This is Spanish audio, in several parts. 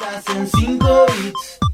Estás en 5 bits.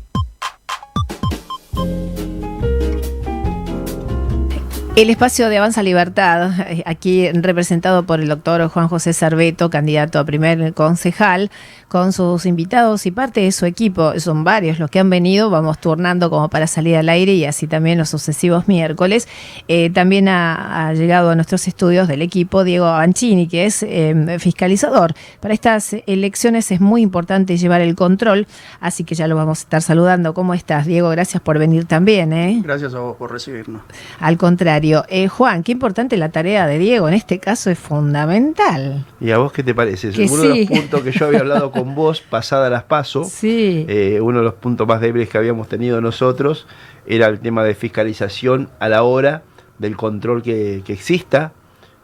El espacio de Avanza Libertad, eh, aquí representado por el doctor Juan José Cerveto, candidato a primer concejal, con sus invitados y parte de su equipo. Son varios los que han venido, vamos turnando como para salir al aire y así también los sucesivos miércoles. Eh, también ha, ha, llegado a nuestros estudios del equipo Diego Avancini, que es eh, fiscalizador. Para estas elecciones es muy importante llevar el control, así que ya lo vamos a estar saludando. ¿Cómo estás, Diego? Gracias por venir también. ¿eh? Gracias a vos por recibirnos. Al contrario. Eh, Juan, qué importante la tarea de Diego, en este caso es fundamental. ¿Y a vos qué te parece? Que uno sí. de los puntos que yo había hablado con vos, pasada las paso, Sí. eh, uno de los puntos más débiles que habíamos tenido nosotros era el tema de fiscalización a la hora del control que, que exista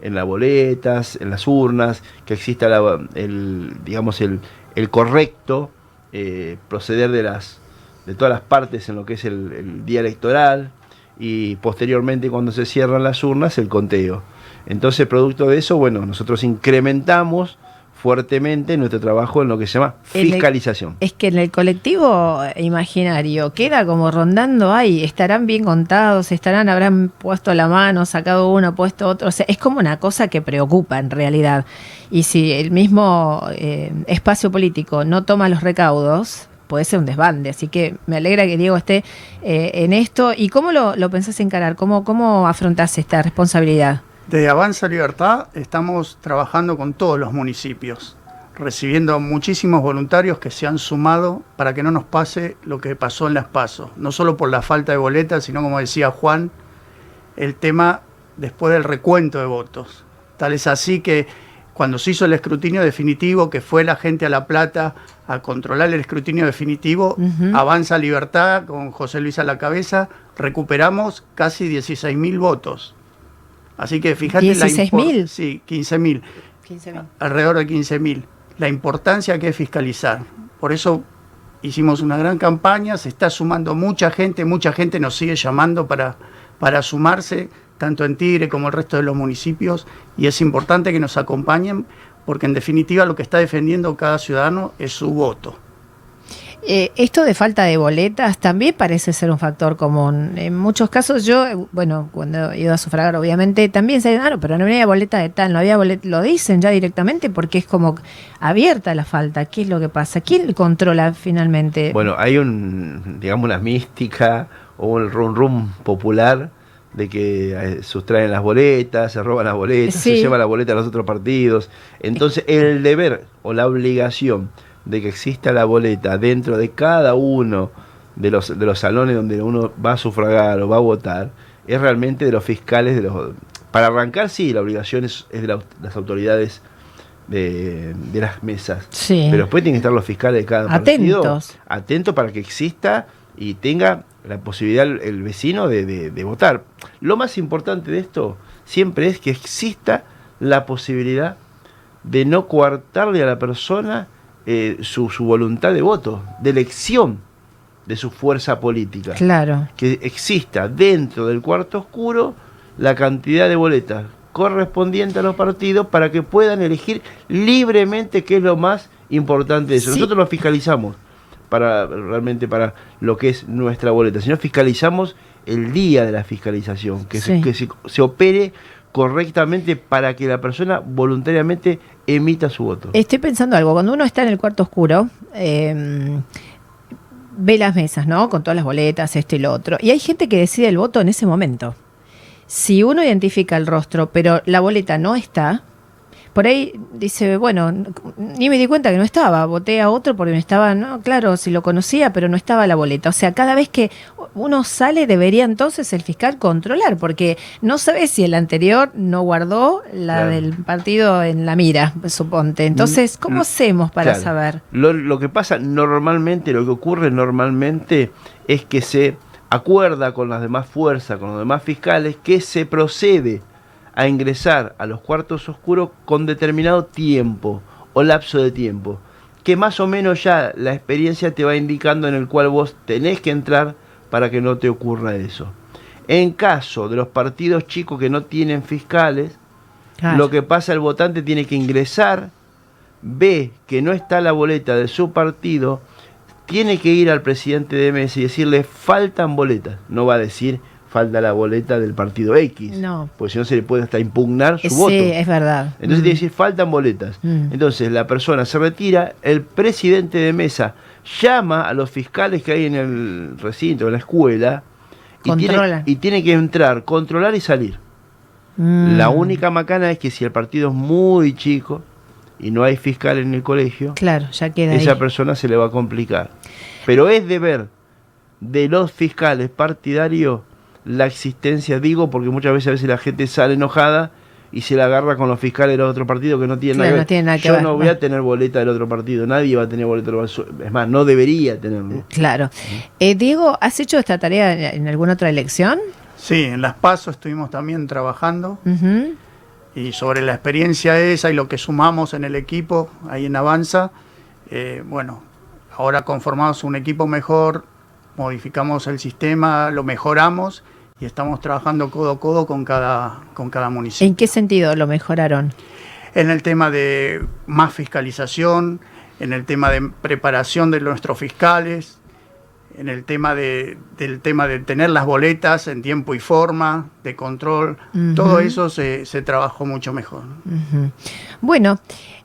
en las boletas, en las urnas, que exista la- el, digamos, el, el correcto eh, proceder de las de todas las partes en lo que es el, el día electoral y posteriormente cuando se cierran las urnas el conteo. Entonces, producto de eso, bueno, nosotros incrementamos fuertemente nuestro trabajo en lo que se llama el- fiscalización. Es que en el colectivo imaginario queda como rondando ahí, estarán bien contados, estarán, habrán puesto la mano, sacado uno, puesto otro, o sea, es como una cosa que preocupa en realidad. Y si el mismo eh, espacio político no toma los recaudos, puede ser un desbande. Así que me alegra que Diego esté eh, en esto. ¿Y cómo lo, lo pensás encarar? ¿Cómo, ¿Cómo afrontás esta responsabilidad? Desde Avanza Libertad estamos trabajando con todos los municipios, recibiendo muchísimos voluntarios que se han sumado para que no nos pase lo que pasó en Las Pasos, no solo por la falta de boletas, sino como decía Juan, el tema después del recuento de votos. Tal es así que cuando se hizo el escrutinio definitivo, que fue la gente a La Plata a controlar el escrutinio definitivo. Avanza Libertad con José Luis a la cabeza, recuperamos casi 16.000 votos. Así que fíjate la impor- 16.000. Sí, 15.000, alrededor de 15.000. La importancia que es fiscalizar. Por eso hicimos una gran campaña, se está sumando mucha gente, mucha gente nos sigue llamando para, para sumarse, tanto en Tigre como el resto de los municipios, y es importante que nos acompañen, porque en definitiva lo que está defendiendo cada ciudadano es su voto. Eh, esto de falta de boletas también parece ser un factor común. En muchos casos yo, eh, bueno, cuando he ido a sufragar obviamente también se ah, no, pero no había boleta de tal, no había boleta, lo dicen ya directamente porque es como abierta la falta. ¿Qué es lo que pasa? ¿Quién controla finalmente? Bueno, hay un, digamos, una mística o un rum rum popular de que eh, sustraen las boletas, se roban las boletas, Sí. se llevan las boletas a los otros partidos. Entonces, el deber o la obligación de que exista la boleta dentro de cada uno de los, de los salones donde uno va a sufragar o va a votar es realmente de los fiscales. de los Para arrancar, sí, la obligación es, es de la- las autoridades de, de las mesas. sí. Pero después tienen que estar los fiscales de cada partido Atentos. atentos para que exista y tenga la posibilidad el, vecino de, de- de votar. Lo más importante de esto siempre es que exista la posibilidad de no coartarle a la persona eh, su, su voluntad de voto, de elección de su fuerza política. Claro. Que exista dentro del cuarto oscuro la cantidad de boletas correspondiente a los partidos para que puedan elegir libremente qué es lo más importante de eso. Sí. Nosotros lo fiscalizamos para realmente para lo que es nuestra boleta, sino fiscalizamos el día de la fiscalización, que, se, Sí. que se, se opere correctamente para que la persona voluntariamente emita su voto. Estoy pensando algo, cuando uno está en el cuarto oscuro, eh, ve las mesas, ¿no? Con todas las boletas, esto y lo otro. Y hay gente que decide el voto en ese momento. Si uno identifica el rostro, pero la boleta no está, por ahí dice, bueno, ni me di cuenta que no estaba, voté a otro porque no estaba, no, claro, si lo conocía, pero no estaba la boleta. O sea, cada vez que uno sale debería entonces el fiscal controlar, porque no sabe si el anterior no guardó la Claro. del partido en la mira, suponte. Entonces, ¿cómo Mm, hacemos para Claro. saber? Lo, lo que pasa normalmente, lo que ocurre normalmente es que se acuerda con las demás fuerzas, con los demás fiscales, que se procede a ingresar a los cuartos oscuros con determinado tiempo o lapso de tiempo, que más o menos ya la experiencia te va indicando en el cual vos tenés que entrar para que no te ocurra eso. En caso de los partidos chicos que no tienen fiscales, Claro. lo que pasa, el votante tiene que ingresar, ve que no está la boleta de su partido, tiene que ir al presidente de MS y decirle faltan boletas. No va a decir falta la boleta del partido X. No. Porque si no se le puede hasta impugnar su Sí, voto. es verdad. Entonces Mm. tiene que decir faltan boletas. Mm. Entonces la persona se retira, el presidente de mesa llama a los fiscales que hay en el recinto, en la escuela, y tiene, y tiene que entrar, controlar y salir. Mm. La única macana es que si el partido es muy chico y no hay fiscal en el colegio, Claro, ya queda esa ahí. persona se le va a complicar. Pero es deber de los fiscales partidarios la existencia, digo, porque muchas veces a veces la gente sale enojada y se la agarra con los fiscales del otro partido que no tienen Claro, nada que no ver. tiene nada que Yo ver, no voy a tener boleta del otro partido, nadie va a tener boleta del otro Es más, no debería tenerlo. Claro. Eh, Diego, ¿has hecho esta tarea en, alguna otra elección? Sí, en Las Pasos estuvimos también trabajando y sobre la experiencia esa y lo que sumamos en el equipo ahí en Avanza, eh, bueno, ahora conformamos un equipo mejor, modificamos el sistema, lo mejoramos y estamos trabajando codo a codo con cada, con cada municipio. ¿En qué sentido lo mejoraron? en el tema de más fiscalización, en el tema de preparación de nuestros fiscales, en el tema de, del tema de tener las boletas en tiempo y forma, de control, todo eso se, se trabajó mucho mejor. Bueno,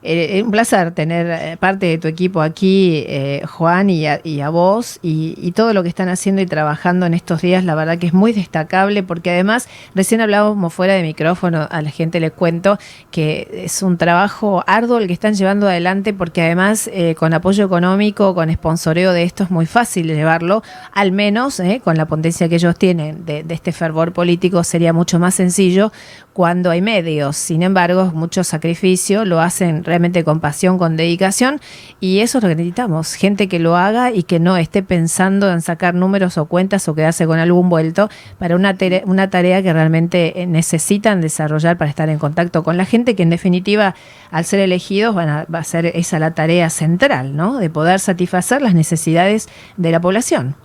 eh, un placer tener eh, parte de tu equipo aquí, eh, Juan, y a, y a vos, y, y todo lo que están haciendo y trabajando en estos días, la verdad que es muy destacable, porque además, recién hablábamos fuera de micrófono, a la gente le cuento que es un trabajo arduo el que están llevando adelante, porque además eh, con apoyo económico, con sponsoreo de esto es muy fácil llevarlo, al menos eh, con la potencia que ellos tienen de, de este fervor político sería mucho más sencillo cuando hay medios. Sin embargo, mucho sacrificio, lo hacen realmente con pasión, con dedicación, y eso es lo que necesitamos, gente que lo haga y que no esté pensando en sacar números o cuentas o quedarse con algún vuelto para una, una tarea que realmente eh, necesitan desarrollar para estar en contacto con la gente, que en definitiva, al ser elegidos, van a, va a ser esa la tarea central, ¿no? De poder satisfacer las necesidades de la población.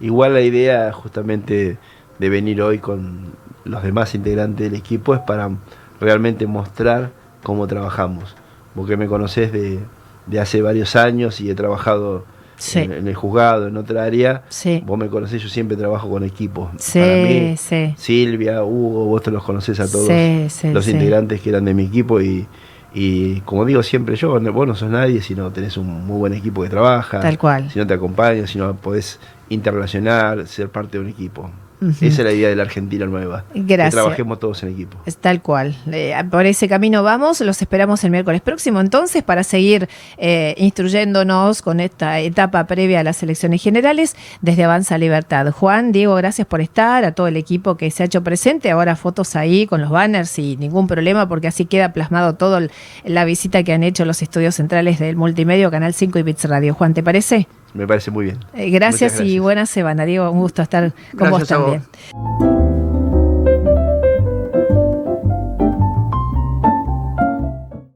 Igual la idea justamente de venir hoy con los demás integrantes del equipo es para realmente mostrar cómo trabajamos. Porque me conoces de, de hace varios años y he trabajado Sí. en, en el juzgado, en otra área. Sí. Vos me conocés, yo siempre trabajo con equipos. Sí, Para mí, sí. Silvia, Hugo, vos te los conocés a todos los integrantes que eran de mi equipo y, y como digo siempre yo, vos no sos nadie si no tenés un muy buen equipo que trabaja, Tal cual. si no te acompaña, si no podés interrelacionar, ser parte de un equipo. Esa es la idea de la Argentina nueva. Gracias. Que trabajemos todos en equipo. Es tal cual. Eh, por ese camino vamos. Los esperamos el miércoles próximo entonces para seguir eh, instruyéndonos con esta etapa previa a las elecciones generales desde Avanza Libertad. Juan, Diego, gracias por estar, a todo el equipo que se ha hecho presente. Ahora fotos ahí con los banners y ningún problema porque así queda plasmado todo el- la visita que han hecho los estudios centrales del multimedio Canal 5 y Bits Radio. Juan, ¿te parece? Me parece muy bien. Eh, gracias, Muchas y buena semana, Diego. Un gusto estar con Gracias vos a vos. también.